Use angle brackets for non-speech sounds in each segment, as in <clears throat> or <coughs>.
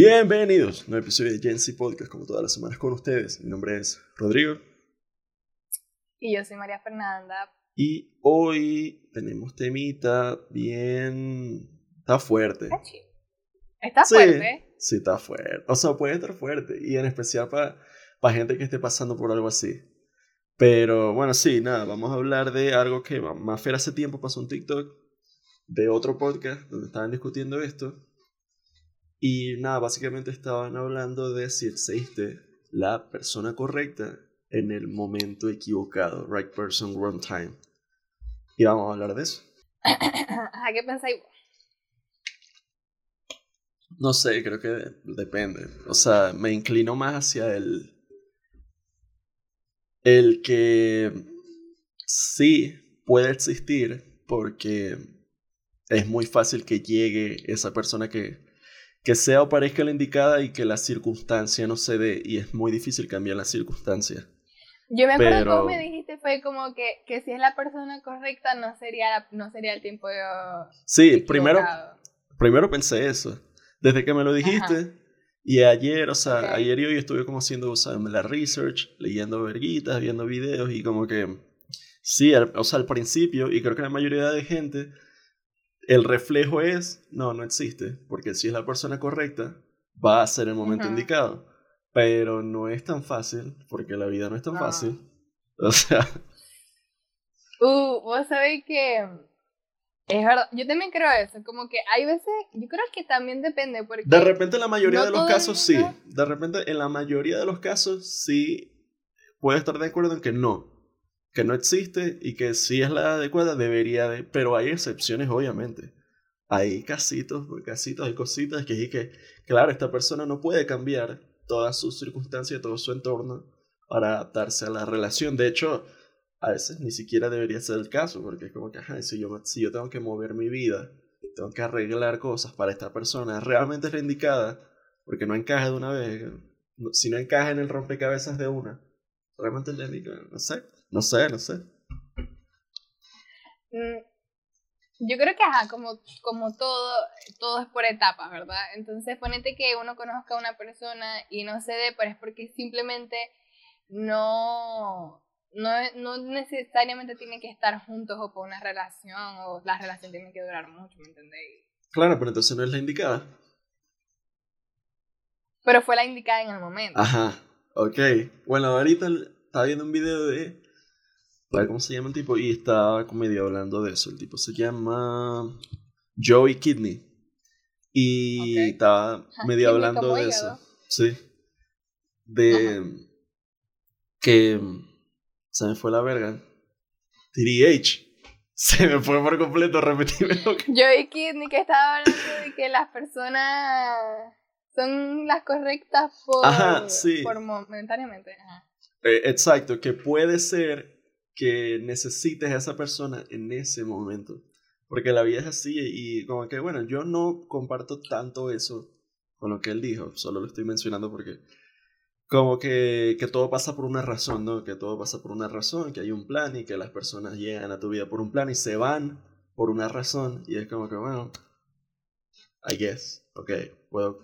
Bienvenidos a un episodio de Gen Z Podcast, como todas las semanas con ustedes. Mi nombre es Rodrigo. Y yo soy María Fernanda. Y hoy tenemos temita bien... Está fuerte. Está. Está fuerte. Sí, está fuerte. O sea, puede estar fuerte. Y en especial para gente que esté pasando por algo así. Pero bueno, sí, nada, vamos a hablar de algo que Mafer hace tiempo pasó un TikTok de otro podcast donde estaban discutiendo esto. Y nada, básicamente estaban hablando de si existe la persona correcta en el momento equivocado. Right person, wrong time. Y vamos a hablar de eso. <coughs> ¿A qué pensáis? No sé, creo que depende. O sea, me inclino más hacia el el que sí puede existir porque es muy fácil que llegue esa persona que, que sea o parezca la indicada y que la circunstancia no se dé y es muy difícil cambiar la circunstancia. Yo me acuerdo Pero... me dijiste fue como que, que, si es la persona correcta no sería, no sería el tiempo de... Sí, primero, primero pensé eso. Desde que me lo dijiste, y ayer, o sea, ayer y hoy estuve como haciendo, o sea, la research, leyendo verguitas, viendo videos y como que, sí, o sea, al principio, y creo que la mayoría de gente, el reflejo es, no, no existe, porque si es la persona correcta, va a ser el momento indicado. Pero no es tan fácil, porque la vida no es tan fácil. <laughs> O sea... Uh, vos sabéis que es verdad, yo también creo eso, como que hay veces, yo creo que también depende porque... De repente en la mayoría de los casos sí, de repente en la mayoría de los casos sí puede estar de acuerdo en que no, que no existe y que si es la adecuada debería de, pero hay excepciones obviamente. Hay casitos, casitos, hay cositas que es que, claro, esta persona no puede cambiar todas sus circunstancias, todo su entorno para adaptarse a la relación. De hecho, a veces ni siquiera debería ser el caso, porque es como que, ajá, si yo, si yo tengo que mover mi vida, tengo que arreglar cosas para esta persona, realmente es la indicada, porque no encaja de una vez, si no encaja en el rompecabezas de una, realmente es la indicada, no sé, no sé, no sé. Mm, yo creo que, ajá, como, como todo, todo es por etapas, ¿verdad? Entonces, ponete que uno conozca a una persona y no se dé, pero es porque simplemente no no, no necesariamente tienen que estar juntos o por una relación o la relación tiene que durar mucho, ¿me entendéis? Claro, pero entonces no es la indicada. Pero fue la indicada en el momento. Ajá, ok. Bueno, ahorita estaba viendo un video de... ¿Cómo se llama el tipo? Y estaba medio hablando de eso. El tipo se llama Joey Kidney. Y estaba medio hablando de eso. Sí. De que se me fue la verga. TDH. <laughs> Se me fue por completo, repetímelo. Yo y Kidney que estaba hablando de que las personas son las correctas por, por momentáneamente. Eh, exacto, que puede ser que necesites a esa persona en ese momento. Porque la vida es así y como que, bueno, yo no comparto tanto eso con lo que él dijo, solo lo estoy mencionando porque como que, que, todo pasa por una razón, ¿no? Que todo pasa por una razón, que hay un plan y que las personas llegan a tu vida por un plan y se van por una razón. Y es como que, bueno, I guess, ok, puedo.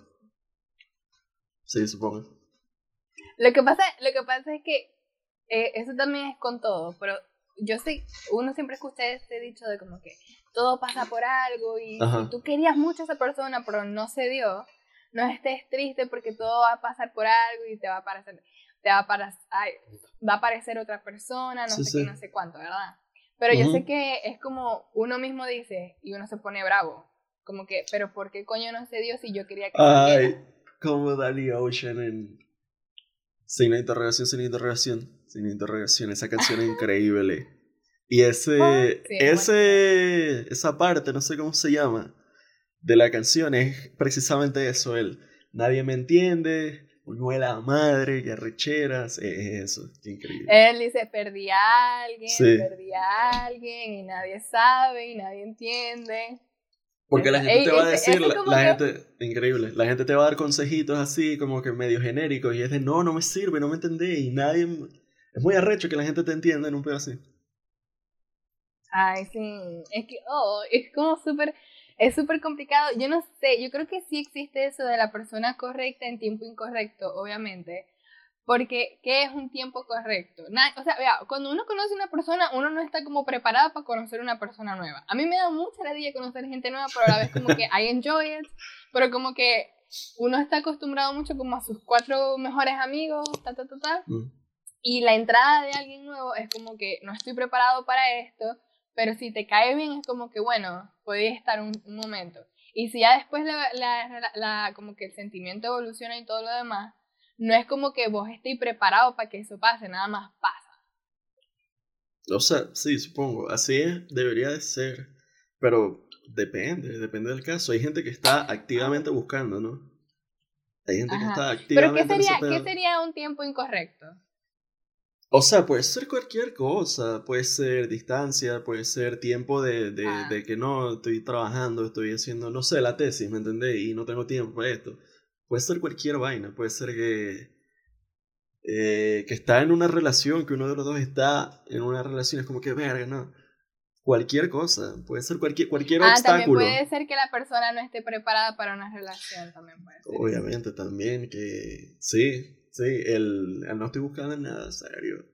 Sí, supongo. Lo que pasa, lo que pasa es que eh, eso también es con todo, pero yo sé, uno siempre escucha este dicho de como que todo pasa por algo y, y tú querías mucho a esa persona, pero no se dio no estés triste porque todo va a pasar por algo y te va a aparecer, te va a, aparecer, va a aparecer otra persona, no sé qué, no sé cuánto, ¿verdad? Pero yo sé que es como uno mismo dice y uno se pone bravo. Como que, pero ¿por qué coño no se dio si yo quería que Ay, como Danny Ocean en Sin interrogación, sin interrogación, sin interrogación. Esa <laughs> canción es increíble. Y ese, ese, esa parte, no sé cómo se llama, de la canción es precisamente eso, el nadie me entiende, la madre, que arrecheras, es eso, increíble. Él dice, perdí a alguien, perdí a alguien, y nadie sabe, y nadie entiende. Porque la gente te va a decir, la, gente, increíble, la gente te va a dar consejitos así, como que medio genéricos, y es de, no, no me sirve, no me entendé, y nadie, es muy arrecho que la gente te entienda en un pedo así. Ay, sí, es que, oh, es como súper es súper complicado. Yo no sé, yo creo que sí existe eso de la persona correcta en tiempo incorrecto, obviamente. Porque, ¿qué es un tiempo correcto? o sea, vea, cuando uno conoce a una persona, uno no está como preparado para conocer una persona nueva. A mí me da mucha alegría conocer gente nueva, pero a la vez como que I enjoy it, pero como que uno está acostumbrado mucho como a sus cuatro mejores amigos, ta, ta, ta, ta. Mm. Y la entrada de alguien nuevo es como que no estoy preparado para esto, pero si te cae bien es como que, bueno, podéis estar un, un momento. Y si ya después la, la, la, como que el sentimiento evoluciona y todo lo demás, no es como que vos estéis preparado para que eso pase, nada más pasa. O sea, sí, supongo, así es, debería de ser, pero depende, depende del caso. Hay gente que está activamente buscando, ¿no? Hay gente que está activamente ¿Pero qué sería, ¿qué sería un tiempo incorrecto? O sea, puede ser cualquier cosa, puede ser distancia, puede ser tiempo de, de, ah. de que no estoy trabajando, estoy haciendo, no sé, la tesis, ¿me entendés? Y no tengo tiempo para esto. Puede ser cualquier vaina, puede ser que, eh, que está en una relación, que uno de los dos está en una relación, es como que, verga, no. Cualquier cosa, puede ser cualquier, cualquier ah, obstáculo. También puede ser que la persona no esté preparada para una relación, también puede ser. Obviamente, también que sí, sí, el, no estoy buscando nada serio.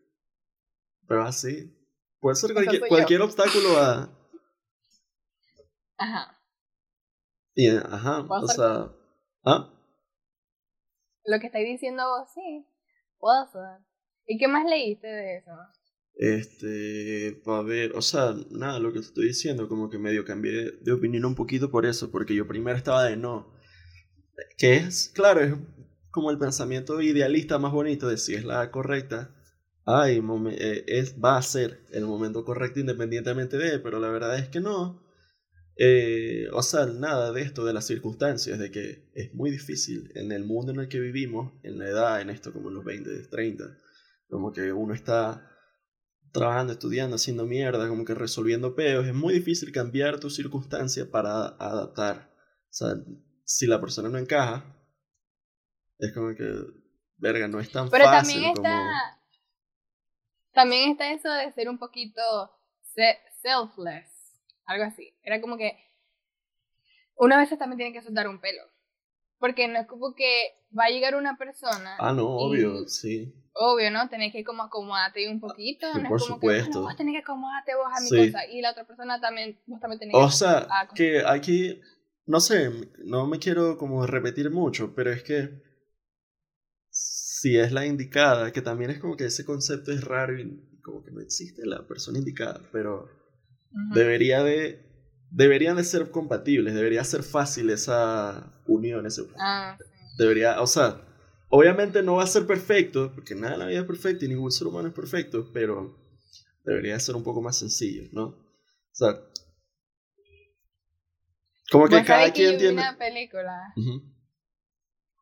Pero así, puede ser cualquier, cualquier obstáculo a... Ajá. Y, ajá, o sea... ¿Ah? Lo que estáis diciendo vos, sí, puedo ser. ¿Y qué más leíste de eso? Este, a ver, o sea, nada, lo que te estoy diciendo, como que medio cambié de opinión un poquito por eso, porque yo primero estaba de no. Que es, claro, es como el pensamiento idealista más bonito de si es la correcta. Ay, eh, es, va a ser el momento correcto independientemente de, pero la verdad es que no. Eh, o sea, nada de esto, de las circunstancias, de que es muy difícil en el mundo en el que vivimos, en la edad, en esto como en los 20, 30, como que uno está trabajando, estudiando, haciendo mierda, como que resolviendo peos, es muy difícil cambiar tu circunstancia para adaptar. O sea, si la persona no encaja, es como que, verga, no es tan Pero fácil también está, También está eso de ser un poquito selfless algo así. Era como que una vez también tiene que soltar un pelo. Porque no es como que va a llegar una persona. Ah, no, obvio, sí. Obvio, ¿no? Tenés que como acomodarte un poquito. no por es como supuesto. Que, vos tenés que acomodarte vos a mi cosa. Y la otra persona también, vos también tenés o sea, que aquí, no sé, no me quiero como repetir mucho, pero es que si es la indicada, que también es como que ese concepto es raro y como que no existe la persona indicada, pero Debería de, deberían de ser compatibles, debería ser fácil esa unión, ese, ah, debería, o sea, obviamente no va a ser perfecto, porque nada en la vida es perfecto y ningún ser humano es perfecto, pero debería ser un poco más sencillo, ¿no? O sea, como que cada quien tiene... una película.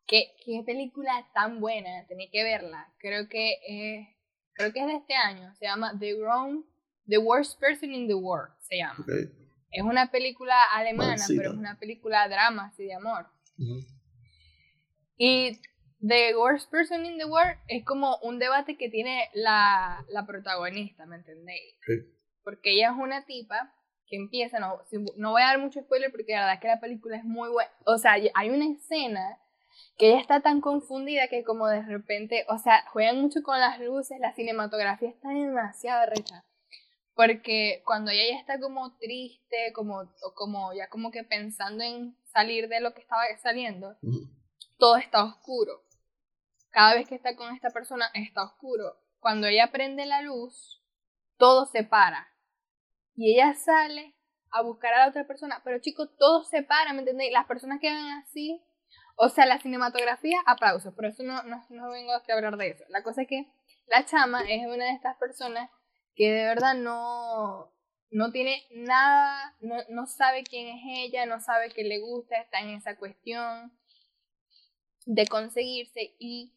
¿Qué, ¿Qué, película tan buena, tenía que verla. Creo que, eh, creo que es de este año. Se llama The Grown The Worst Person in the World se llama. Es una película alemana, pero es una película drama, así de amor. Y The Worst Person in the World es como un debate que tiene la, la protagonista, ¿me entendéis? Porque ella es una tipa que empieza, no, no voy a dar mucho spoiler porque la verdad es que la película es muy buena. O sea, hay una escena que ella está tan confundida que como de repente, o sea, juegan mucho con las luces, la cinematografía está demasiado recha. Porque cuando ella ya está como triste, como, como ya como que pensando en salir de lo que estaba saliendo, todo está oscuro. Cada vez que está con esta persona está oscuro. Cuando ella prende la luz, todo se para. Y ella sale a buscar a la otra persona. Pero chicos, todo se para, ¿me entendéis? Las personas quedan así. O sea, la cinematografía, aplausos. Pero eso no, no, no vengo a hablar de eso. La cosa es que la chama es una de estas personas que de verdad no, no tiene nada, no, no sabe quién es ella, no sabe que le gusta, está en esa cuestión de conseguirse y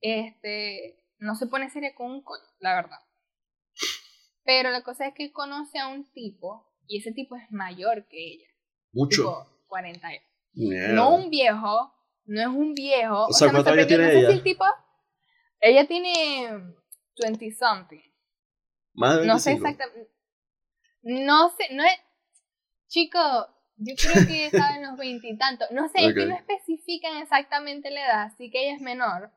este no se pone seria con un coño, la verdad. Pero la cosa es que conoce a un tipo y ese tipo es mayor que ella. Mucho. Tipo 40 No un viejo, no es un viejo. O, sea, ¿cuántos años tiene ella? el tipo, ella tiene 20 something. Más de No sé exactamente. No sé, no es. Chico, yo creo que estaba en los veintitantos. No sé, es que no especifican exactamente la edad, sí que ella es menor.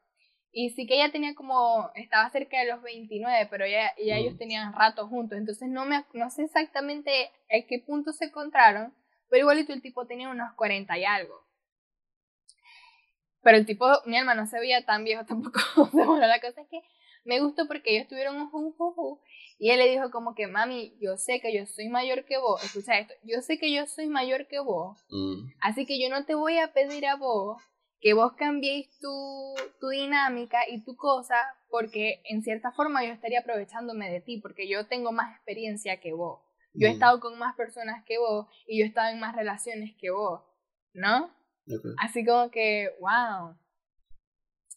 Y sí que ella tenía como, estaba cerca de los 29, pero ya, ya ellos mm. tenían rato juntos. Entonces no, me, no sé exactamente a qué punto se encontraron, pero igualito el tipo tenía unos 40 y algo. Pero el tipo, mi alma no se veía tan viejo <laughs> tampoco. bueno, la cosa es que me gustó porque ellos tuvieron un juju y él le dijo como que, mami, yo sé que yo soy mayor que vos, escucha esto, yo sé que yo soy mayor que vos, mm. así que yo no te voy a pedir a vos que vos cambiéis tu, tu dinámica y tu cosa, porque en cierta forma yo estaría aprovechándome de ti, porque yo tengo más experiencia que vos. Yo he mm. estado con más personas que vos y yo he estado en más relaciones que vos, ¿no? Así como que, wow.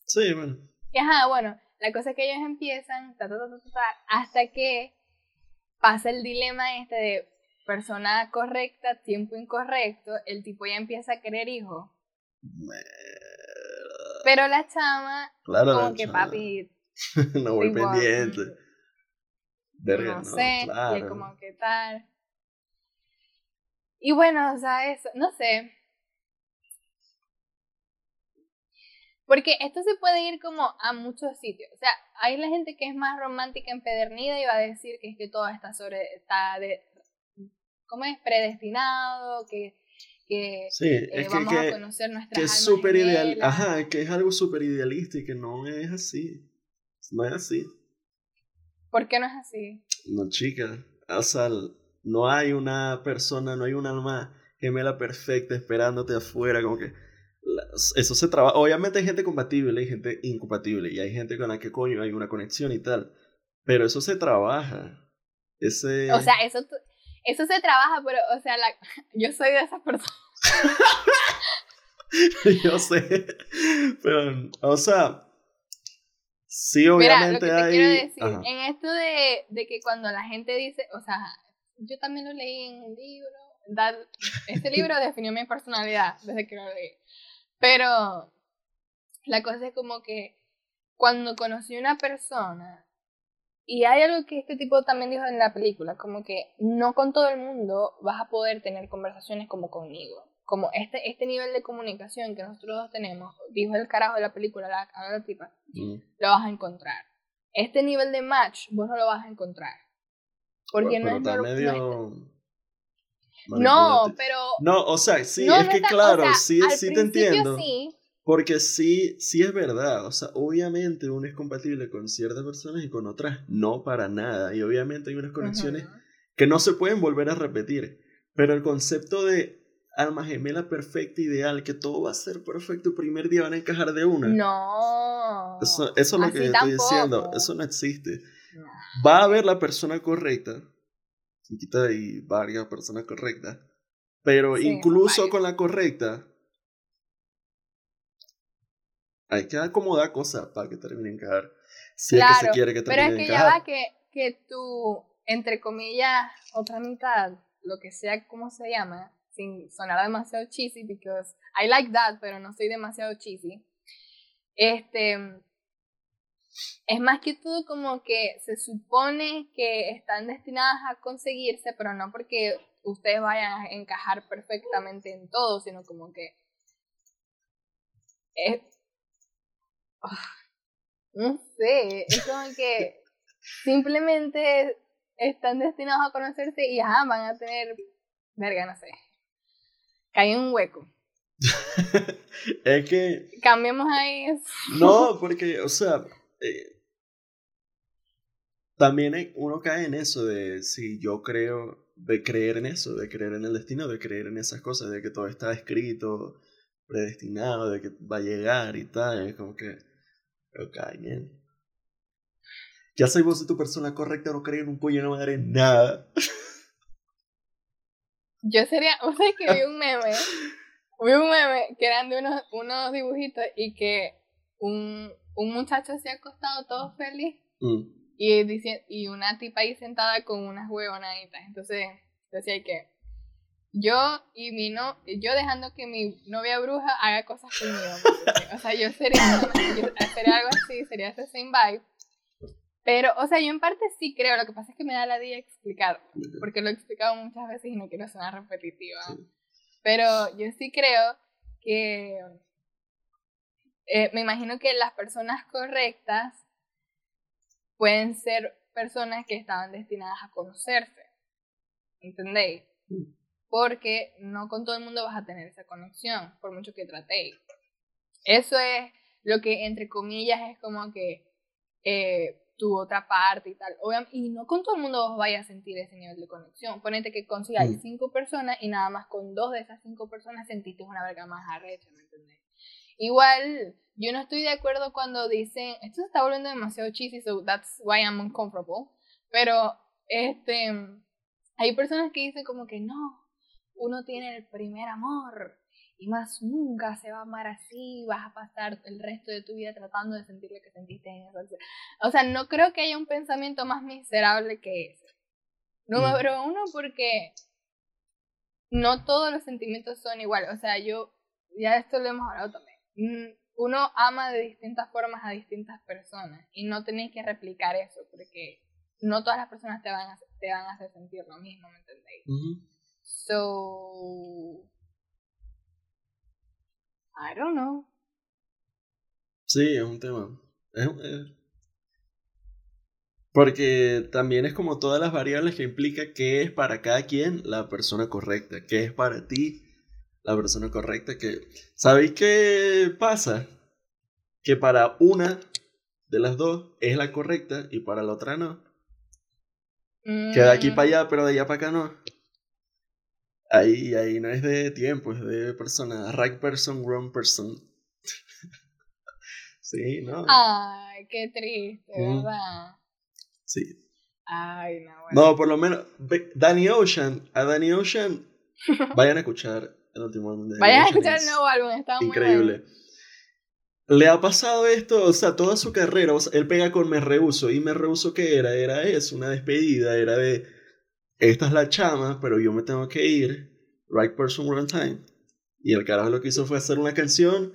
Sí, bueno. Y ajá, bueno, la cosa es que ellos empiezan hasta que pasa el dilema este de persona correcta, tiempo incorrecto, el tipo ya empieza a querer hijos. Pero la chama, claro, como que papi. <laughs> no voy pendiente. No, sé, y como que tal. Y bueno, o sea, eso, no sé. Porque esto se puede ir como a muchos sitios. O sea, hay la gente que es más romántica empedernida y va a decir que es que todo está sobre, está de, ¿cómo es? Predestinado, que, que eh, vamos a conocer nuestras que es súper ideal, ajá, que es algo súper idealista y que no es así. No es así. ¿Por qué no es así? No, chica, o sea, no hay una persona, no hay un alma gemela perfecta esperándote afuera, como que eso se trabaja. Obviamente hay gente compatible, hay gente incompatible y hay gente con la que coño hay una conexión y tal. Pero eso se trabaja. Ese... O sea, eso, eso se trabaja, pero, o sea, la, <laughs> yo soy de esa persona. <laughs> yo sé. Pero, o sea, sí, obviamente Mira, lo que te quiero decir, en esto de, de que cuando la gente dice, o sea, yo también lo leí en un libro. Este libro <laughs> definió mi personalidad desde que lo leí. Pero la cosa es como que cuando conocí a una persona, y hay algo que este tipo también dijo en la película, como que no con todo el mundo vas a poder tener conversaciones como conmigo. Como este, este nivel de comunicación que nosotros dos tenemos, dijo el carajo de la película, la, la tipa, mm. lo vas a encontrar. Este nivel de match vos no lo vas a encontrar. Porque no, es medio... No, pero. No, o sea, sí, es que claro, sí, sí te entiendo. Porque sí, sí es verdad. O sea, obviamente uno es compatible con ciertas personas y con otras no para nada. Y obviamente hay unas conexiones que no se pueden volver a repetir. Pero el concepto de alma gemela perfecta, ideal, que todo va a ser perfecto, el primer día van a encajar de una. No. Eso, es lo que estoy diciendo. Eso no existe. Va a haber la persona correcta quita y varias personas correctas. Pero incluso con la correcta, hay que acomodar cosas para que terminen caer. Si es que se quiere que terminen Pero es que ya va que, que tu, entre comillas, otra mitad, lo que sea como se llama, sin sonar demasiado cheesy, because I like that, pero no soy demasiado cheesy. Este, es más que todo como que se supone que están destinadas a conseguirse, pero no porque ustedes vayan a encajar perfectamente en todo, sino como que es... Ah, no sé, es como que simplemente están destinados a conocerse y ajá, van a tener, verga, no sé, cae en un hueco. <laughs> es que... Cambiemos ahí eso. No, <laughs> porque, o sea, eh, también uno cae en eso de si yo creo, de creer en eso, de creer en el destino, de creer en esas cosas, de que todo está escrito, predestinado, de que va a llegar y tal, es como que, ok, bien. Ya soy vos de tu persona correcta, no creo en un pollo, no me daré nada. <laughs> Yo sería, <laughs> o sea, que vi un meme, vi un meme que eran de unos, unos dibujitos y que un, un muchacho se ha acostado todo feliz mm. y, dice, y una tipa ahí sentada con unas huevonaditas. Entonces, decía que yo y mi no, yo dejando que mi novia bruja haga cosas conmigo. o sea, yo sería, <laughs> algo así, sería ese same vibe. Pero, o sea, yo en parte sí creo, lo que pasa es que me da la día explicar, porque lo he explicado muchas veces y no quiero sonar repetitiva. Pero yo sí creo que eh, me imagino que las personas correctas pueden ser personas que estaban destinadas a conocerse. ¿Entendéis? Porque no con todo el mundo vas a tener esa conexión, por mucho que tratéis. Eso es lo que, entre comillas, es como que eh, tu otra parte y tal. y no con todo el mundo vos vayas a sentir ese nivel de conexión. Ponete que consigáis cinco personas y nada más con dos de esas cinco personas sentiste una verga más arrecha, ¿me entendés? Igual, yo no estoy de acuerdo cuando dicen, esto se está volviendo demasiado cheesy, so that's why I'm uncomfortable. Pero, este, hay personas que dicen como que no, uno tiene el primer amor y más nunca se va a amar así, vas a pasar el resto de tu vida tratando de sentir lo que sentiste en eso. O sea, no creo que haya un pensamiento más miserable que ese. Número mm. uno, porque no todos los sentimientos son iguales. O sea, yo, ya esto lo hemos hablado también. Mm, uno ama de distintas formas a distintas personas y no tenéis que replicar eso porque no todas las personas te van a, te van a hacer sentir lo mismo, ¿me entendéis? So, I don't know. Sí, es un tema. Porque también es como todas las variables que implica qué es para cada quien la persona correcta, qué es para ti la persona correcta, que ¿sabéis qué pasa? Que para una de las dos es la correcta y para la otra no. Que de aquí para allá, mm. pero de allá para acá no. Ahí, ahí no es de tiempo, es de persona. Right person, wrong person. <laughs> sí, ¿no? Ay, qué triste, mm. ¿verdad? Sí. Ay, no, bueno. No, por lo menos, Danny Ocean, a Danny Ocean, <laughs> vayan a escuchar el último álbum de Vayan a escuchar el nuevo álbum, está muy Increíble le ha pasado esto, o sea, toda su carrera, o sea, él pega con Me Rehuso, y Me Rehuso ¿qué era? Era eso, una despedida, era de, esta es la chama, pero yo me tengo que ir, right person, wrong time. Y el carajo lo que hizo fue hacer una canción,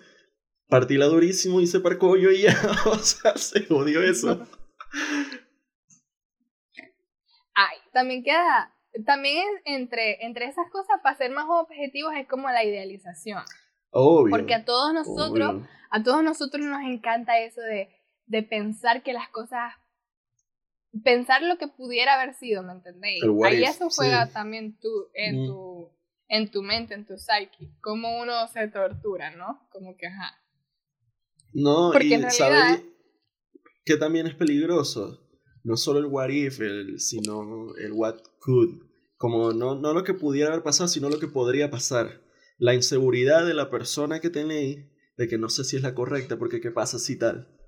partirla durísimo y se parcó yo y ya, <laughs> o sea, se jodió eso. Ay, también queda, también entre, entre esas cosas, para ser más objetivos, es como la idealización. Obvio. Porque a todos nosotros, a todos nosotros nos encanta eso de, de pensar que las cosas pensar lo que pudiera haber sido, ¿me entendéis? Ahí eso juega también tú, en, mm. tu, en tu mente, en tu psyche, como uno se tortura, ¿no? Como que, ajá. No, Porque y en realidad, que también es peligroso? No solo el what if, sino el what could. Como no, no lo que pudiera haber pasado, sino lo que podría pasar. La inseguridad de la persona que tenéis de que no sé si es la correcta, porque qué pasa si tal.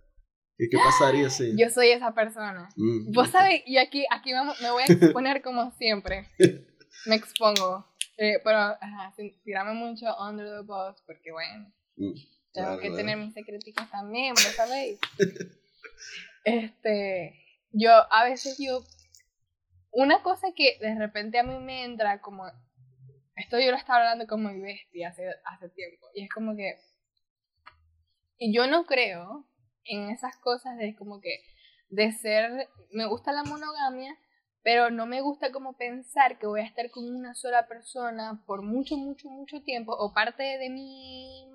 ¿Qué, qué pasaría si? Yo soy esa persona. Mm, Vos sabés, y aquí, aquí vamos, me voy a exponer como siempre. <laughs> Me expongo. Eh, pero, ajá, tirame mucho under the bus, porque bueno, mm, tengo que tener mis secreticos también, ¿vos <laughs> sabéis? este, yo, a veces yo, una cosa que de repente a mí me entra como, esto yo lo estaba hablando como mi bestia hace, hace tiempo, y es como que y yo no creo en esas cosas de como que, de ser, me gusta la monogamia, pero no me gusta como pensar que voy a estar con una sola persona por mucho, mucho, mucho tiempo, o parte de mi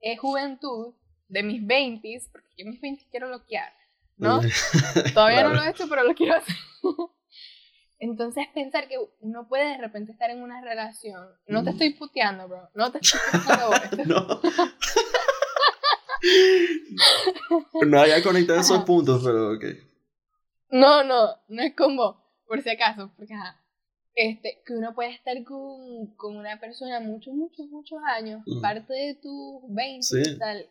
eh, juventud, de mis 20 porque yo mis 20 quiero bloquear, ¿no? <laughs> <laughs> Todavía no lo he hecho, pero lo quiero hacer. <laughs> Entonces pensar que uno puede de repente estar en una relación, no te estoy puteando, bro, no te estoy puteando. no. No había <laughs> conectado esos puntos, pero ok. No, no, no es como, por si acaso, porque este, que uno puede estar con, con una persona muchos, muchos, muchos años, mm. parte de tus 20 y tal,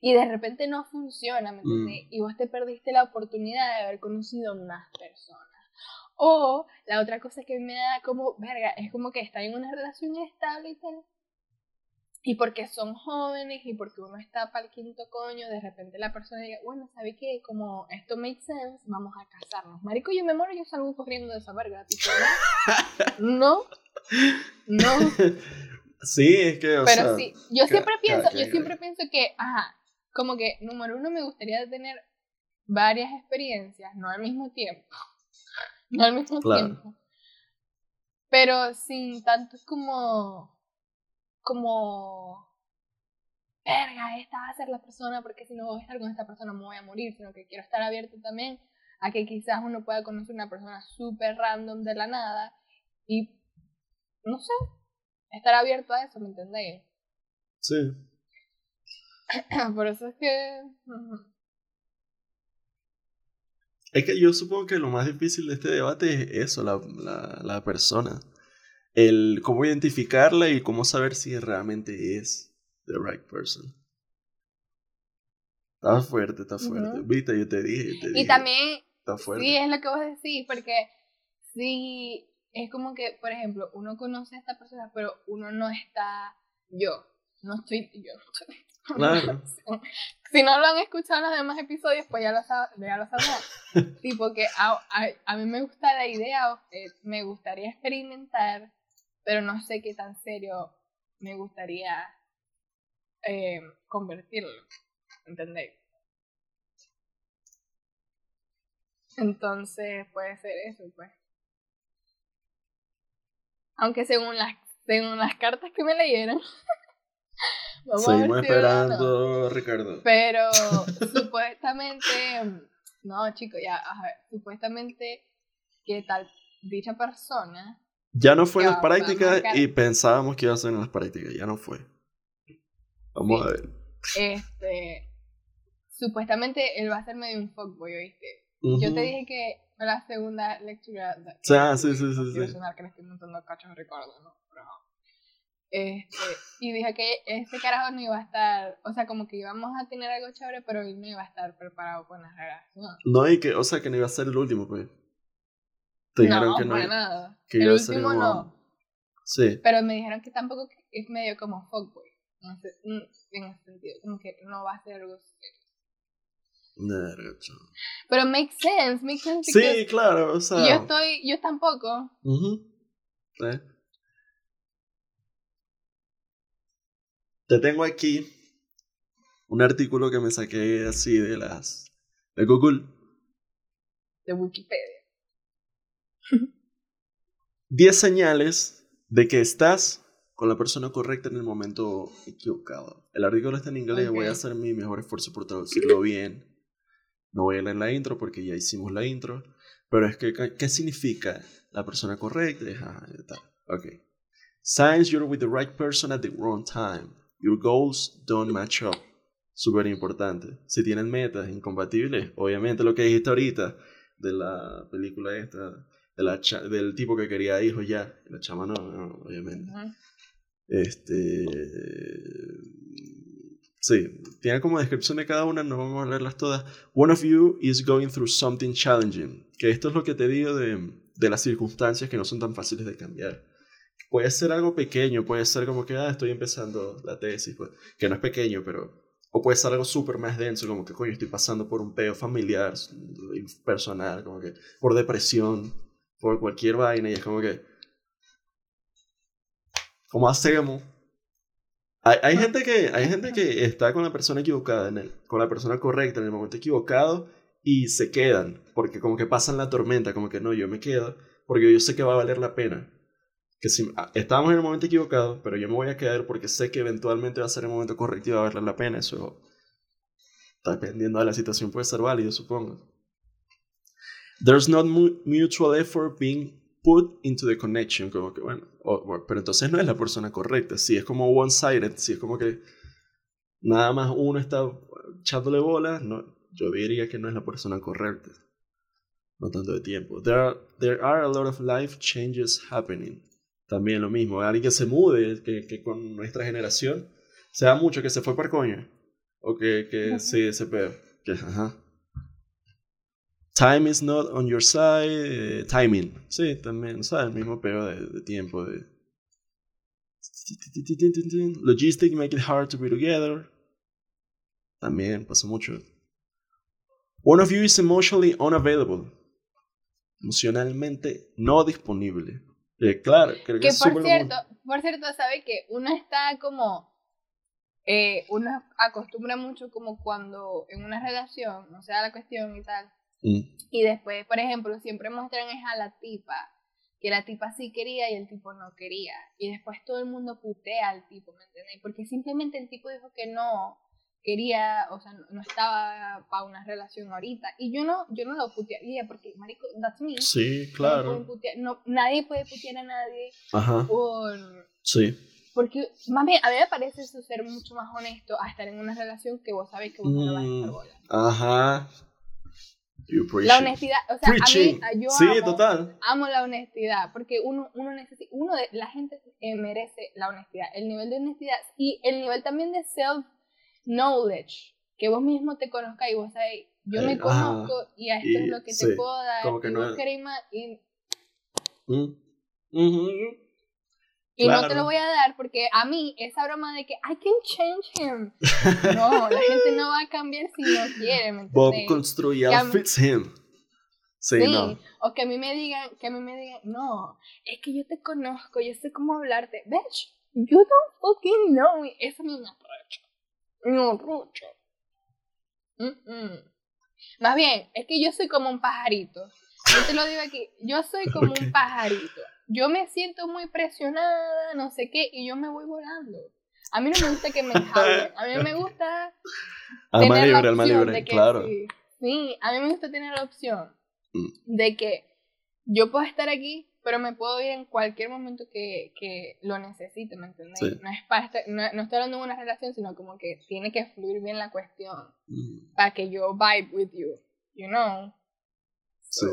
y de repente no funciona, ¿me entiendes? Mm. Y vos te perdiste la oportunidad de haber conocido más personas. O la otra cosa que me da como, verga, es como que está en una relación estable y tal, y porque son jóvenes y porque uno está para el quinto coño, de repente la persona diga, bueno, ¿sabe qué? Como esto makes sense, vamos a casarnos. Marico, yo me muero, yo salgo corriendo de esa verga. Tipo, ¿no? No. Sí, es que, o Pero sí, yo siempre pienso, yo siempre pienso que, ajá, como que, número uno, me gustaría tener varias experiencias, no al mismo tiempo. <laughs> No al mismo tiempo. Pero sin tanto como como, verga, esta va a ser la persona porque si no voy a estar con esta persona me voy a morir, sino que quiero estar abierto también a que quizás uno pueda conocer una persona súper random de la nada y, no sé, estar abierto a eso, ¿me entendéis? Sí. <clears throat> Por eso es que... Es que yo supongo que lo más difícil de este debate es eso, la, la, la persona. El cómo identificarla y cómo saber si realmente es the right person. Está fuerte, está fuerte. Viste, yo te dije, yo te dije. Y también, está fuerte. sí, es lo que vos decís, porque sí, es como que, por ejemplo, uno conoce a esta persona, pero uno no está yo. No estoy, yo <laughs> no estoy. Claro. Si no lo han escuchado en los demás episodios, pues ya lo, ya lo sabrán. <laughs> tipo que a, a, mí me gusta la idea, eh, me gustaría experimentar, pero no sé qué tan serio me gustaría eh, convertirlo. ¿Entendéis? Entonces puede ser eso, pues. Aunque según las, según las cartas que me leyeron. <laughs> Seguimos esperando, Ricardo. Pero <laughs> supuestamente. No, chicos, ya, supuestamente que tal dicha persona. Ya no fue en las prácticas y pensábamos que iba a ser en las prácticas, ya no fue. Vamos a ver. Este. Supuestamente él va a ser medio un fuckboy, ¿oíste? Yo te dije que la segunda lectura. Ah, sí, sí, sí. sí. que le estoy montando cachos Ricardo, ¿no? Este, y dije que ese carajo no iba a estar, o sea, como que íbamos a tener algo chévere, pero él no iba a estar preparado con las relación. No, y que, o sea, que no iba a ser el último, pues. Te dijeron no, que no. nada. Que el último no. Sí. Pero me dijeron que tampoco es medio como fuckboy. No sé, en ese sentido, como que no va a ser algo serio. Pero make sense, make sense. Sí, claro, o sea. Yo estoy, yo tampoco. Uh Te tengo aquí un artículo que me saqué así de las de Google. De Wikipedia. 10 señales de que estás con la persona correcta en el momento equivocado. El artículo está en inglés, voy a hacer mi mejor esfuerzo por traducirlo bien. No voy a leer la intro porque ya hicimos la intro. Pero es que, ¿qué significa la persona correcta? Ah, ok. Signs you're with the right person at the wrong time. Your goals don't match up. Súper importante. Si tienen metas incompatibles, obviamente lo que dijiste ahorita de la película esta, de la del tipo que quería hijos ya, la chama no, obviamente. Este. Sí, tiene como descripción de cada una, no vamos a leerlas todas. One of you is going through something challenging. Que esto es lo que te digo de, de las circunstancias que no son tan fáciles de cambiar puede ser algo pequeño, puede ser como que, ah, estoy empezando la tesis, pues, que no es pequeño, pero... O puede ser algo súper más denso, como que, coño, estoy pasando por un peo familiar, personal, como que, por depresión, por cualquier vaina, y es como que... ¿Cómo hacemos? Hay, hay, gente que, hay gente que está con la persona equivocada, en el, con la persona correcta en el momento equivocado y se quedan, porque como que pasan la tormenta, como que no, yo me quedo, porque yo sé que va a valer la pena que si ah, estamos en el momento equivocado, pero yo me voy a quedar porque sé que eventualmente va a ser el momento correcto y va a valer la pena. Eso, dependiendo de la situación, puede ser válido, supongo. There's not mutual effort being put into the connection. Como que, bueno, pero entonces no es la persona correcta. Si es como one-sided, si es como que nada más uno está echándole bola, no, yo diría que no es la persona correcta. No tanto de tiempo. There are, there are a lot of life changes happening también lo mismo. Alguien que se mude, que, que con nuestra generación, se da mucho que se fue para coño. O que, que sí, ese pedo. Que, ajá. Time is not on your side. Eh, timing. Sí, también, ¿sabes? El mismo pedo de, de tiempo. De... Logistics make it hard to be together. También pasa mucho. One of you is emotionally unavailable. Emocionalmente no disponible. Eh, claro, creo que, que por cierto, por cierto, sabe que uno está como eh, uno acostumbra mucho como cuando en una relación, no sea la cuestión y tal, mm. y después, por ejemplo, siempre muestran es a la tipa que la tipa sí quería y el tipo no quería. Y después todo el mundo putea al tipo, ¿me entiendes? Porque simplemente el tipo dijo que no quería, o sea, no, estaba para una relación ahorita. Y yo no, yo no lo putearía porque, marico, that's me. Sí, claro. No, nadie puede putear a nadie Ajá. por... Sí. Porque, más bien, a mí me parece eso ser mucho más honesto a estar en una relación que vos sabés que vos no vas a estar mm, bola. Ajá. La honestidad, o sea, a mí, yo sí, amo, total. amo la honestidad, porque uno, uno necesita, uno de, la gente eh, merece la honestidad, el nivel de honestidad y el nivel también de self-knowledge, que vos mismo te conozcas y vos sabés, yo me conozco y a esto es lo que te puedo dar, como que y no más, y... Mm. Y no te lo voy a dar porque a mí esa broma de que I can change him. No, la gente no va a cambiar si no quiere. ¿me Bob construye outfits him. Sí, sí, no. O que a mí me digan, que a mí me digan, no, es que yo te conozco, yo sé cómo hablarte. Bitch, you don't fucking know me. Eso me aprovecho. Me aprovecho. Más bien, es que yo soy como un pajarito. Yo te lo digo aquí, yo soy <laughs> como un pajarito yo me siento muy presionada, no sé qué, y yo me voy volando. A mí no me gusta que me jalen, a mí me gusta <laughs> tener libre, la opción de que claro. sí, a mí me gusta tener la opción mm. de que yo puedo estar aquí, pero me puedo ir en cualquier momento que, que lo necesite, ¿me entiendes? No, es para no, estoy hablando de una relación, sino como que tiene que fluir bien la cuestión mm. para que yo vibe with you, you know? sí.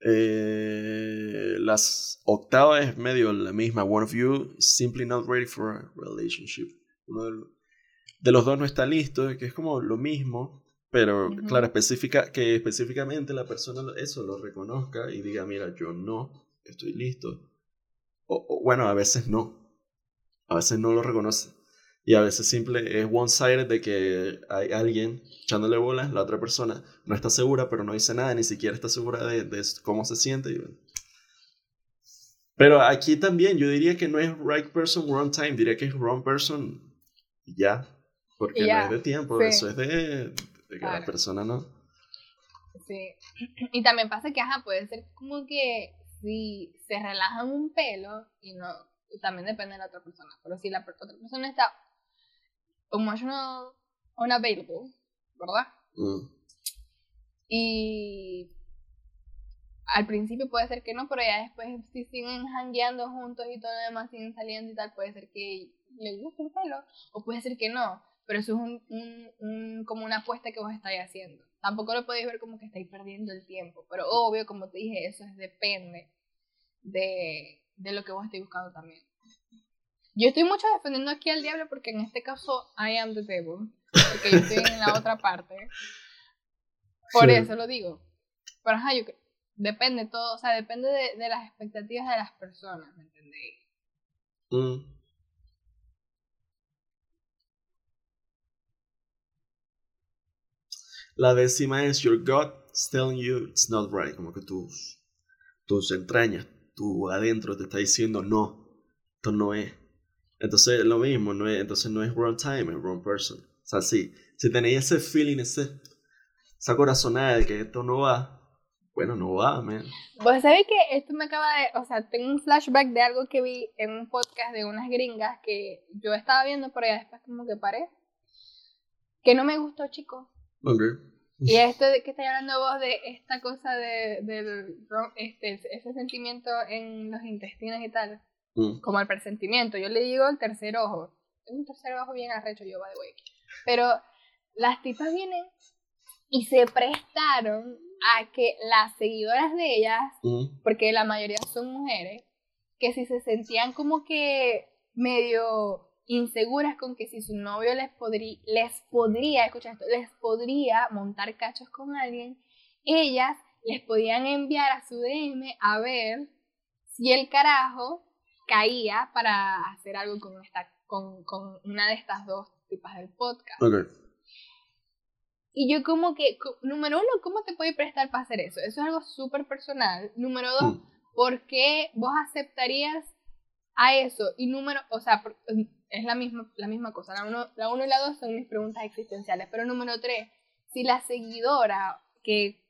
Eh, las octava es medio la misma. One of you simply not ready for a relationship. Uno de, los dos no está listo, que es como lo mismo, pero claro, específica, que específicamente la persona eso lo reconozca y diga, mira, yo no estoy listo. o bueno, a veces no. A veces no lo reconoce. Y a veces simple es one-sided de que hay alguien echándole bolas, la otra persona no está segura, pero no dice nada, ni siquiera está segura de, de cómo se siente. Pero aquí también yo diría que no es right person, wrong time, diría que es wrong person ya. Porque no es de tiempo, eso es de, que la persona no. Sí. Y también pasa que, ajá, puede ser como que si se relajan un pelo y no, también depende de la otra persona. Pero si la otra persona está emotional unavailable, ¿verdad? Mm. Y al principio puede ser que no, pero ya después si siguen hangueando juntos y todo lo demás siguen saliendo y tal, puede ser que les guste el pelo o puede ser que no, pero eso es un, un, un, como una apuesta que vos estáis haciendo. Tampoco lo podéis ver como que estáis perdiendo el tiempo, pero obvio, como te dije, eso es, depende de, de lo que vos estéis buscando también. Yo estoy mucho defendiendo aquí al diablo porque en este caso I am the devil. Porque yo estoy en la otra parte. Por eso lo digo. Pero ajá, yo depende todo, o sea, depende de, de las expectativas de las personas, ¿me entendéis? Mm. La décima es Your is telling you it's not right. Como que tus, tus entrañas, tu adentro te está diciendo no, esto no es. Entonces lo mismo, no es, entonces no es wrong time, es wrong person. O sea, si, si tenéis ese feeling, ese, esa corazonada de que esto no va, bueno, no va, man. Vos sabés que esto me acaba de, o sea, tengo un flashback de algo que vi en un podcast de unas gringas que yo estaba viendo, pero ya después como que paré. Que no me gustó, chicos. Ok. Y esto de que estás hablando vos de esta cosa de, de, este, ese sentimiento en los intestinos y tal. Mm. Como el presentimiento. Yo le digo el tercer ojo. Tengo un tercer ojo bien arrecho yo, by the way. Pero las tipas vienen y se prestaron a que las seguidoras de ellas, mm. porque la mayoría son mujeres, que si se sentían como que medio inseguras con que si su novio les podría, les podría, escucha esto, les podría montar cachos con alguien, ellas les podían enviar a su DM a ver si el carajo caía para hacer algo con, esta, con, con una de estas dos tipas del podcast. Y yo como que, número uno, ¿cómo te puede prestar para hacer eso? Eso es algo súper personal. Número dos, mm. ¿por qué vos aceptarías a eso? Y número, o sea, es la misma, la misma cosa. La uno, la uno y la dos son mis preguntas existenciales. Pero número tres, si la seguidora que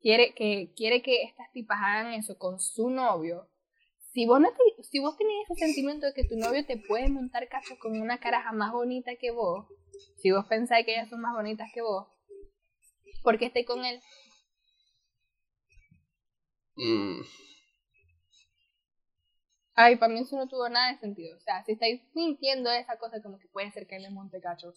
quiere que, quiere que estas tipas hagan eso con su novio, si vos, no si vos tenés ese sentimiento de que tu novio te puede montar cacho con una caraja más bonita que vos, si vos pensáis que ellas son más bonitas que vos, ¿por qué esté con él? Mm. Ay, para mí eso no tuvo nada de sentido. O sea, si estáis sintiendo esa cosa como que puede ser que él es montecacho,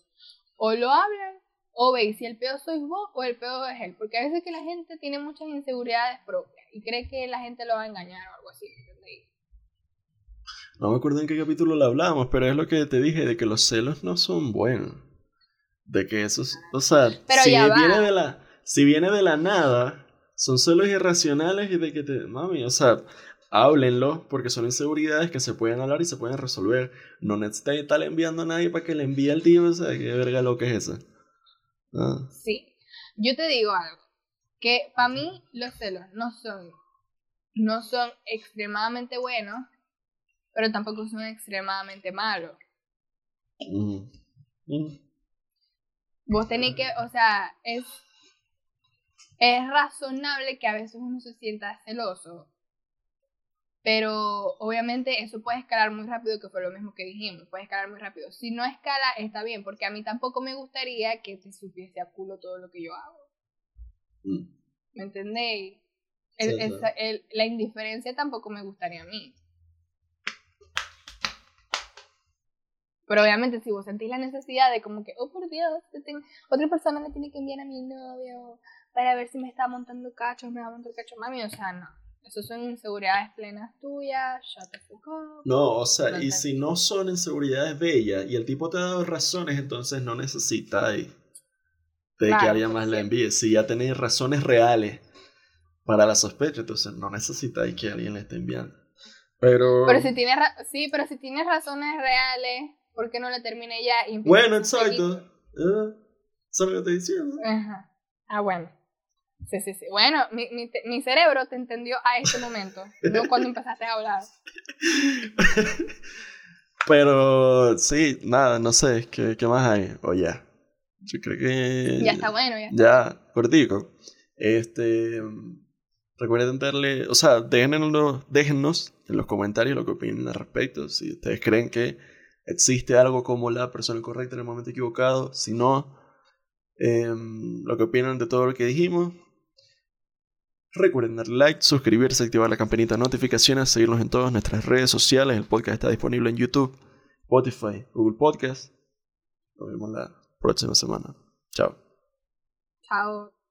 o lo hablan, o veis si el peor sois vos o el peor es él. Porque a veces que la gente tiene muchas inseguridades propias y cree que la gente lo va a engañar o algo así. No me acuerdo en qué capítulo lo hablamos, pero es lo que te dije, de que los celos no son buenos. De que eso o sea, si viene de la, si viene de la nada, son celos irracionales y de que te, mami, o sea, háblenlo porque son inseguridades que se pueden hablar y se pueden resolver. No necesitas estar enviando a nadie para que le envíe al tío, o sea, qué verga lo que es eso. Ah. Sí, yo te digo algo, que para mí los celos no son, no son extremadamente buenos, pero tampoco son extremadamente malos. Mm. Mm. Vos tenés que, o sea, es, es razonable que a veces uno se sienta celoso, pero obviamente eso puede escalar muy rápido, que fue lo mismo que dijimos, puede escalar muy rápido. Si no escala, está bien, porque a mí tampoco me gustaría que te supiese a culo todo lo que yo hago. Mm. ¿Me entendéis? la indiferencia tampoco me gustaría a mí. Pero obviamente si vos sentís la necesidad de como que, oh por Dios, otra persona me tiene que enviar a mi novio para ver si me está montando cachos, me va a montar cacho mami, o sea, no. Eso son inseguridades plenas tuyas, ya te enfocó. No, o sea, y si no son inseguridades bellas y el tipo te ha dado razones, entonces no necesitáis de que alguien más la envíe. Si ya tenéis razones reales para la sospecha, entonces no necesitáis que alguien le esté enviando. Pero... Pero si tienes, sí, pero si tienes razones reales ¿Por qué no la terminé ya? Y bueno, exacto. ¿Sabes lo que estoy diciendo? Ajá. Ah, bueno. Sí, sí, sí. Bueno, mi, mi, mi cerebro te entendió a este momento, no <laughs> cuando empezaste a hablar. <laughs> Pero sí, nada, no sé, ¿qué, qué más hay? O ya. Yo creo que. Ya está bueno, ya. Ya, cortico. Este. Recuerden darle. O sea, déjenos, déjennos en los comentarios lo que opinen al respecto. Si ustedes creen que existe algo como la persona correcta en el momento equivocado, si no, em, lo que opinan de todo lo que dijimos. Recuerden dar like, suscribirse, activar la campanita de notificaciones, seguirnos en todas nuestras redes sociales. El podcast está disponible en YouTube, Spotify, Google Podcast. Nos vemos la próxima semana. Chao. Chao.